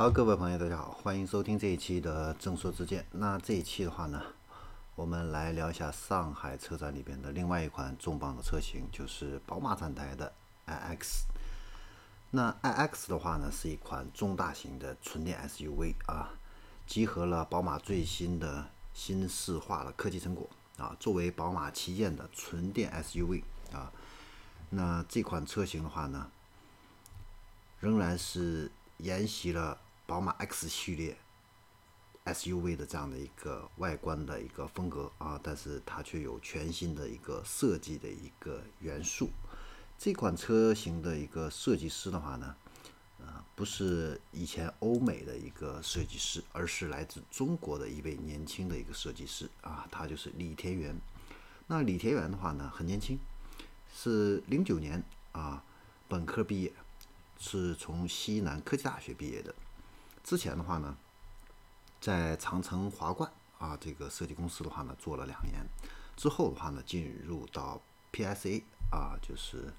好，各位朋友，大家好，欢迎收听这一期的正说之见。那这一期的话呢，我们来聊一下上海车展里边的另外一款重磅的车型，就是宝马展台的 iX。那 iX 的话呢，是一款中大型的纯电 SUV 啊，集合了宝马最新的新式化的科技成果啊，作为宝马旗舰的纯电 SUV 啊，那这款车型的话呢，仍然是沿袭了。宝马 X 系列 SUV 的这样的一个外观的一个风格啊，但是它却有全新的一个设计的一个元素。这款车型的一个设计师的话呢，呃，不是以前欧美的一个设计师，而是来自中国的一位年轻的一个设计师啊，他就是李田园。那李田园的话呢，很年轻，是零九年啊本科毕业，是从西南科技大学毕业的。之前的话呢，在长城华冠啊这个设计公司的话呢做了两年，之后的话呢进入到 PSA 啊就是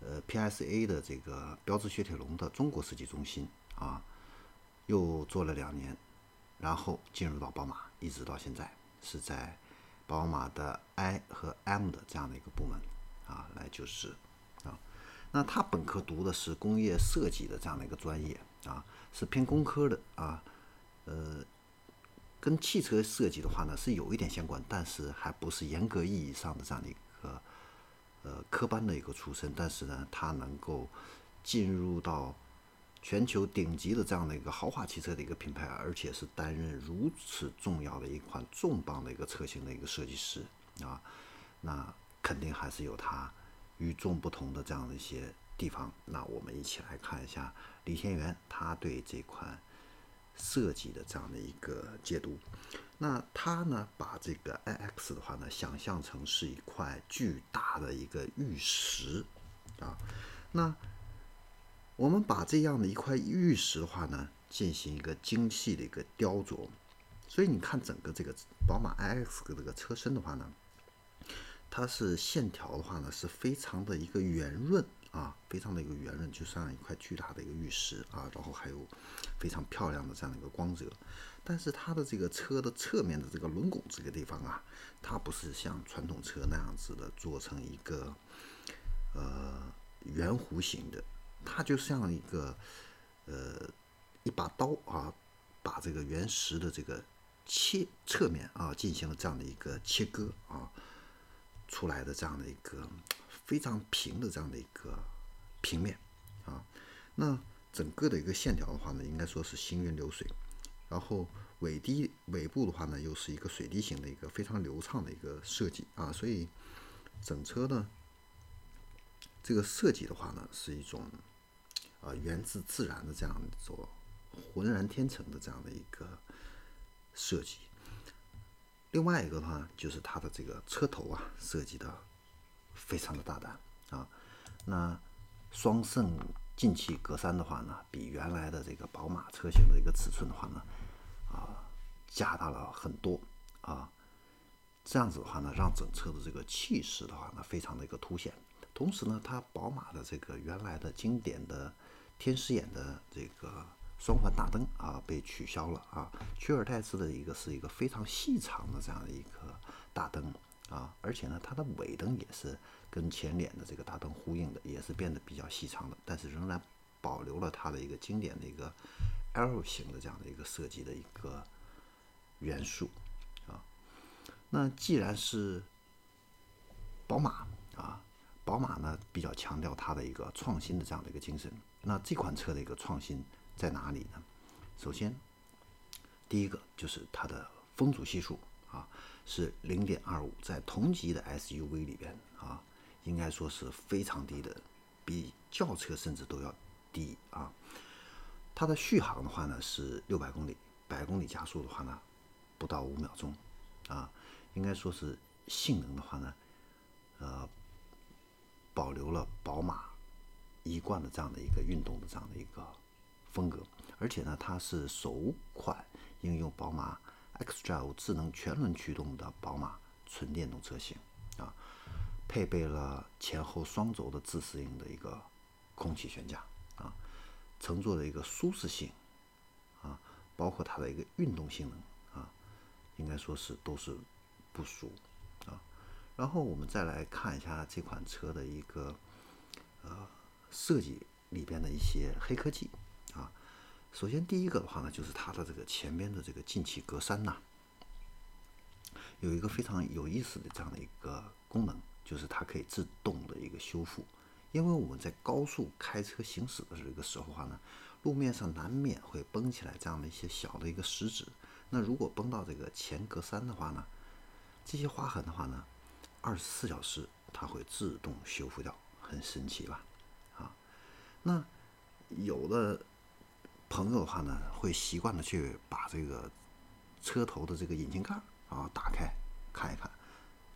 呃 PSA 的这个标致雪铁龙的中国设计中心啊又做了两年，然后进入到宝马，一直到现在是在宝马的 I 和 M 的这样的一个部门啊来就是啊，那他本科读的是工业设计的这样的一个专业啊。是偏工科的啊，呃，跟汽车设计的话呢是有一点相关，但是还不是严格意义上的这样的一个呃科班的一个出身。但是呢，他能够进入到全球顶级的这样的一个豪华汽车的一个品牌，而且是担任如此重要的一款重磅的一个车型的一个设计师啊，那肯定还是有他与众不同的这样的一些。地方，那我们一起来看一下李天元他对这款设计的这样的一个解读。那他呢，把这个 iX 的话呢，想象成是一块巨大的一个玉石啊。那我们把这样的一块玉石的话呢，进行一个精细的一个雕琢。所以你看，整个这个宝马 iX 的这个车身的话呢，它是线条的话呢，是非常的一个圆润。啊，非常的一个圆润，就像一块巨大的一个玉石啊，然后还有非常漂亮的这样的一个光泽。但是它的这个车的侧面的这个轮拱这个地方啊，它不是像传统车那样子的做成一个呃圆弧形的，它就像一个呃一把刀啊，把这个原石的这个切侧面啊进行了这样的一个切割啊出来的这样的一个。非常平的这样的一个平面啊，那整个的一个线条的话呢，应该说是行云流水，然后尾低尾部的话呢，又是一个水滴形的一个非常流畅的一个设计啊，所以整车呢这个设计的话呢，是一种啊源自自然的这样一种浑然天成的这样的一个设计。另外一个的话，就是它的这个车头啊设计的。非常的大胆啊！那双肾进气格栅的话呢，比原来的这个宝马车型的一个尺寸的话呢，啊，加大了很多啊。这样子的话呢，让整车的这个气势的话呢，非常的一个凸显。同时呢，它宝马的这个原来的经典的天使眼的这个双环大灯啊，被取消了啊，取而代之的一个是一个非常细长的这样的一个大灯。啊，而且呢，它的尾灯也是跟前脸的这个大灯呼应的，也是变得比较细长的，但是仍然保留了它的一个经典的一个 L 型的这样的一个设计的一个元素啊。那既然是宝马啊，宝马呢比较强调它的一个创新的这样的一个精神。那这款车的一个创新在哪里呢？首先，第一个就是它的风阻系数啊。是零点二五，在同级的 SUV 里边啊，应该说是非常低的，比轿车甚至都要低啊。它的续航的话呢是六百公里，百公里加速的话呢不到五秒钟啊，应该说是性能的话呢，呃，保留了宝马一贯的这样的一个运动的这样的一个风格，而且呢，它是首款应用宝马。xDrive 智能全轮驱动的宝马纯电动车型啊，配备了前后双轴的自适应的一个空气悬架啊，乘坐的一个舒适性啊包括它的一个运动性能啊，应该说是都是不俗啊。然后我们再来看一下这款车的一个呃设计里边的一些黑科技啊。首先第一个的话呢，就是它的这个前边的这个进气格栅呐，有一个非常有意思的这样的一个功能，就是它可以自动的一个修复。因为我们在高速开车行驶的这个时候话呢，路面上难免会崩起来这样的一些小的一个石子。那如果崩到这个前格栅的话呢，这些划痕的话呢，二十四小时它会自动修复掉，很神奇吧？啊，那有的朋友的话呢，会习惯的去把这个车头的这个引擎盖啊打开看一看。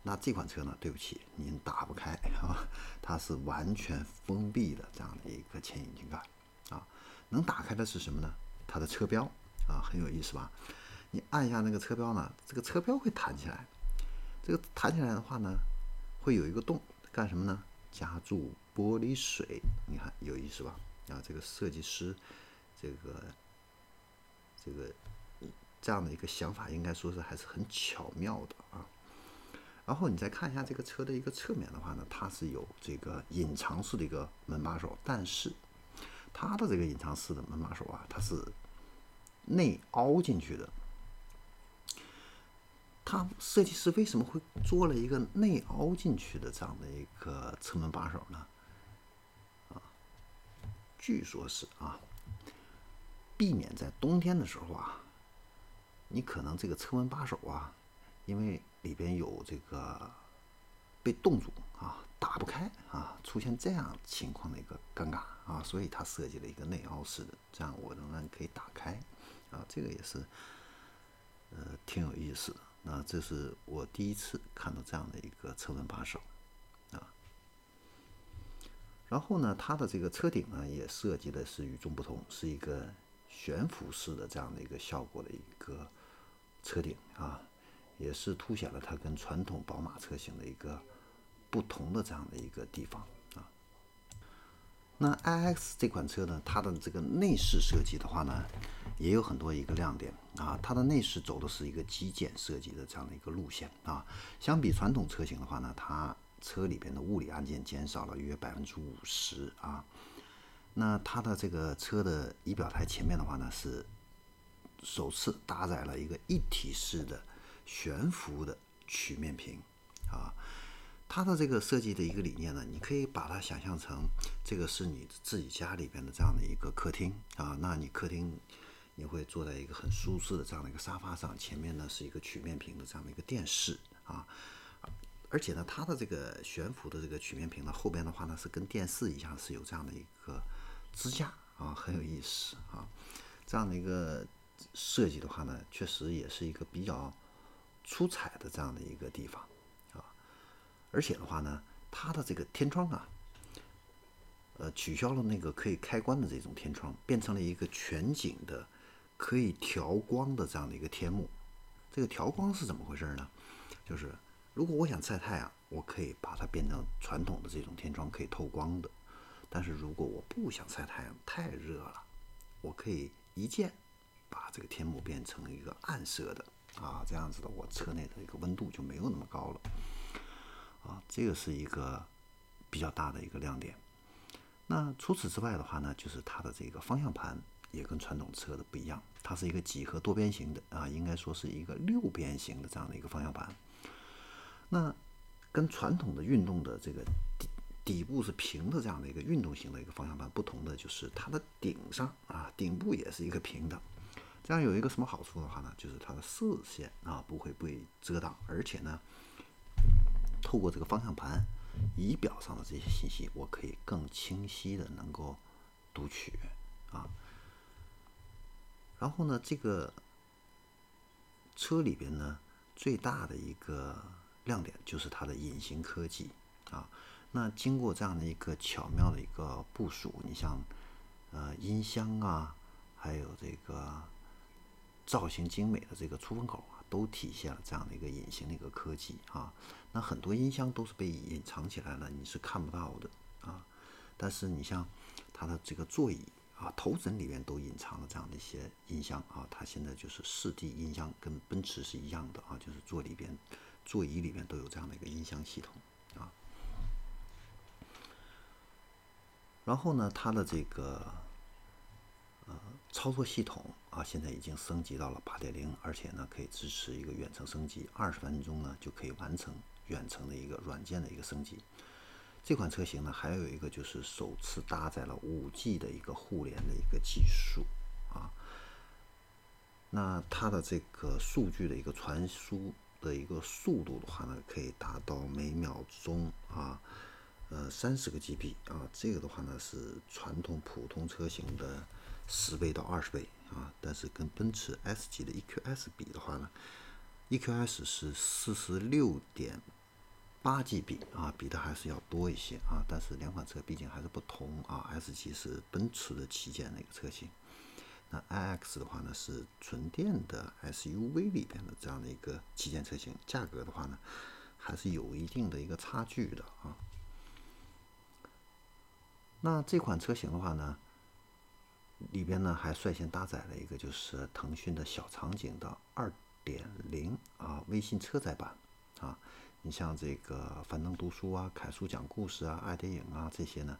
那这款车呢？对不起，您打不开 啊，它是完全封闭的这样的一个前引擎盖啊。能打开的是什么呢？它的车标啊，很有意思吧？你按一下那个车标呢，这个车标会弹起来。这个弹起来的话呢，会有一个洞，干什么呢？夹住玻璃水。你看有意思吧？啊，这个设计师这个这个这样的一个想法，应该说是还是很巧妙的啊。然后你再看一下这个车的一个侧面的话呢，它是有这个隐藏式的一个门把手，但是它的这个隐藏式的门把手啊，它是内凹进去的。它设计师为什么会做了一个内凹进去的这样的一个车门把手呢？啊，据说是啊，避免在冬天的时候啊，你可能这个车门把手啊。因为里边有这个被冻住啊，打不开啊，出现这样情况的一个尴尬啊，所以他设计了一个内凹式的，这样我仍然可以打开啊，这个也是呃挺有意思的。那这是我第一次看到这样的一个车门把手啊。然后呢，它的这个车顶呢也设计的是与众不同，是一个悬浮式的这样的一个效果的一个车顶啊。也是凸显了它跟传统宝马车型的一个不同的这样的一个地方啊。那 iX 这款车呢，它的这个内饰设计的话呢，也有很多一个亮点啊。它的内饰走的是一个极简设计的这样的一个路线啊。相比传统车型的话呢，它车里边的物理按键减少了约百分之五十啊。那它的这个车的仪表台前面的话呢，是首次搭载了一个一体式的。悬浮的曲面屏啊，它的这个设计的一个理念呢，你可以把它想象成这个是你自己家里边的这样的一个客厅啊。那你客厅你会坐在一个很舒适的这样的一个沙发上，前面呢是一个曲面屏的这样的一个电视啊。而且呢，它的这个悬浮的这个曲面屏呢，后边的话呢是跟电视一样是有这样的一个支架啊，很有意思啊。这样的一个设计的话呢，确实也是一个比较。出彩的这样的一个地方啊，而且的话呢，它的这个天窗啊，呃，取消了那个可以开关的这种天窗，变成了一个全景的可以调光的这样的一个天幕。这个调光是怎么回事呢？就是如果我想晒太阳，我可以把它变成传统的这种天窗，可以透光的；但是如果我不想晒太阳，太热了，我可以一键把这个天幕变成一个暗色的。啊，这样子的，我车内的一个温度就没有那么高了。啊，这个是一个比较大的一个亮点。那除此之外的话呢，就是它的这个方向盘也跟传统车的不一样，它是一个几何多边形的啊，应该说是一个六边形的这样的一个方向盘。那跟传统的运动的这个底部是平的这样的一个运动型的一个方向盘不同的，就是它的顶上啊，顶部也是一个平的。这样有一个什么好处的话呢？就是它的视线啊不会被遮挡，而且呢，透过这个方向盘仪表上的这些信息，我可以更清晰的能够读取啊。然后呢，这个车里边呢最大的一个亮点就是它的隐形科技啊。那经过这样的一个巧妙的一个部署，你像呃音箱啊，还有这个。造型精美的这个出风口啊，都体现了这样的一个隐形的一个科技啊。那很多音箱都是被隐藏起来了，你是看不到的啊。但是你像它的这个座椅啊，头枕里面都隐藏了这样的一些音箱啊。它现在就是四 D 音箱，跟奔驰是一样的啊，就是座里边、座椅里面都有这样的一个音箱系统啊。然后呢，它的这个呃操作系统啊，现在已经升级到了八点零，而且呢可以支持一个远程升级，二十分钟呢就可以完成远程的一个软件的一个升级。这款车型呢，还有一个就是首次搭载了五 G 的一个互联的一个技术啊。那它的这个数据的一个传输的一个速度的话呢，可以达到每秒钟啊，呃三十个 GB 啊。这个的话呢是传统普通车型的十倍到二十倍啊。但是跟奔驰 S 级的 EQS 比的话呢，EQS 是四十六点。八 GB 啊，比的还是要多一些啊，但是两款车毕竟还是不同啊。S 级是奔驰的旗舰的一个车型，那 iX 的话呢是纯电的 SUV 里边的这样的一个旗舰车型，价格的话呢还是有一定的一个差距的啊。那这款车型的话呢，里边呢还率先搭载了一个就是腾讯的小场景的2.0啊微信车载版啊。你像这个樊登读书啊、凯叔讲故事啊、爱电影啊这些呢，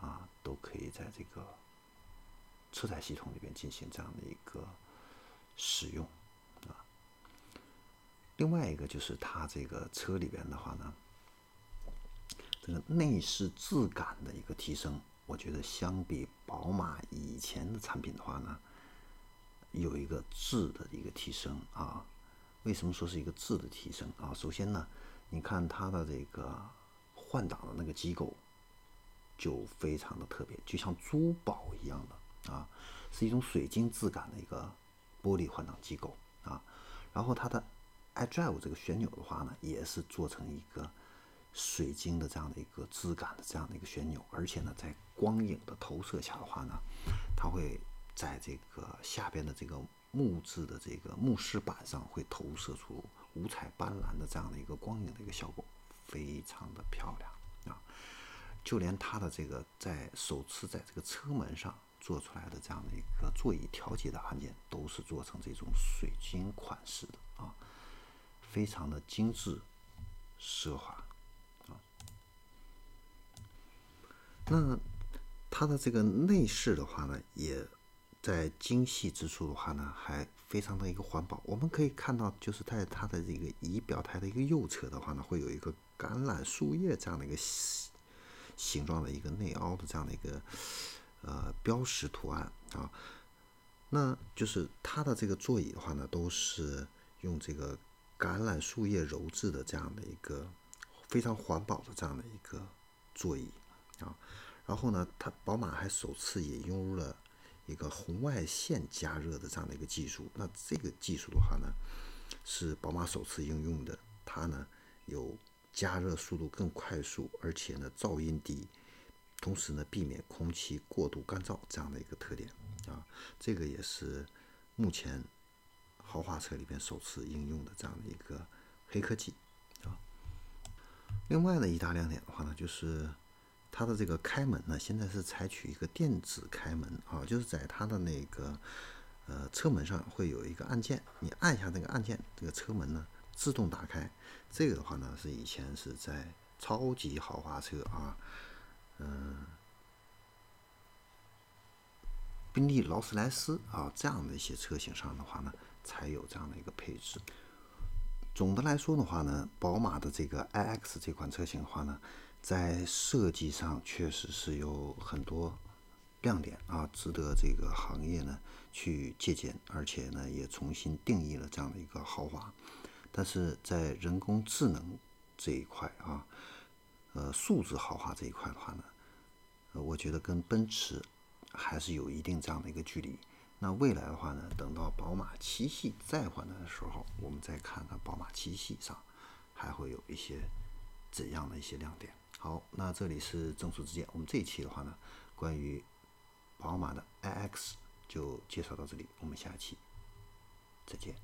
啊，都可以在这个车载系统里边进行这样的一个使用啊。另外一个就是它这个车里边的话呢，这个内饰质感的一个提升，我觉得相比宝马以前的产品的话呢，有一个质的一个提升啊。为什么说是一个质的提升啊？首先呢。你看它的这个换挡的那个机构，就非常的特别，就像珠宝一样的啊，是一种水晶质感的一个玻璃换挡机构啊。然后它的 iDrive 这个旋钮的话呢，也是做成一个水晶的这样的一个质感的这样的一个旋钮，而且呢，在光影的投射下的话呢，它会在这个下边的这个木质的这个木饰板上会投射出。五彩斑斓的这样的一个光影的一个效果，非常的漂亮啊！就连它的这个在首次在这个车门上做出来的这样的一个座椅调节的按键，都是做成这种水晶款式的啊，非常的精致奢华啊。那它的这个内饰的话呢，也在精细之处的话呢，还。非常的一个环保，我们可以看到，就是在它的这个仪表台的一个右侧的话呢，会有一个橄榄树叶这样的一个形状的一个内凹的这样的一个呃标识图案啊。那就是它的这个座椅的话呢，都是用这个橄榄树叶鞣制的这样的一个非常环保的这样的一个座椅啊。然后呢，它宝马还首次也用入了。一个红外线加热的这样的一个技术，那这个技术的话呢，是宝马首次应用的。它呢有加热速度更快速，而且呢噪音低，同时呢避免空气过度干燥这样的一个特点啊。这个也是目前豪华车里边首次应用的这样的一个黑科技啊。另外的一大亮点的话呢，就是。它的这个开门呢，现在是采取一个电子开门啊，就是在它的那个呃车门上会有一个按键，你按一下那个按键，这个车门呢自动打开。这个的话呢，是以前是在超级豪华车啊，嗯，宾利、劳斯莱斯啊这样的一些车型上的话呢，才有这样的一个配置。总的来说的话呢，宝马的这个 iX 这款车型的话呢。在设计上确实是有很多亮点啊，值得这个行业呢去借鉴，而且呢也重新定义了这样的一个豪华。但是在人工智能这一块啊，呃，数字豪华这一块的话呢，呃，我觉得跟奔驰还是有一定这样的一个距离。那未来的话呢，等到宝马七系再换代的时候，我们再看看宝马七系上还会有一些怎样的一些亮点。好，那这里是正数之间。我们这一期的话呢，关于宝马的 iX 就介绍到这里，我们下期再见。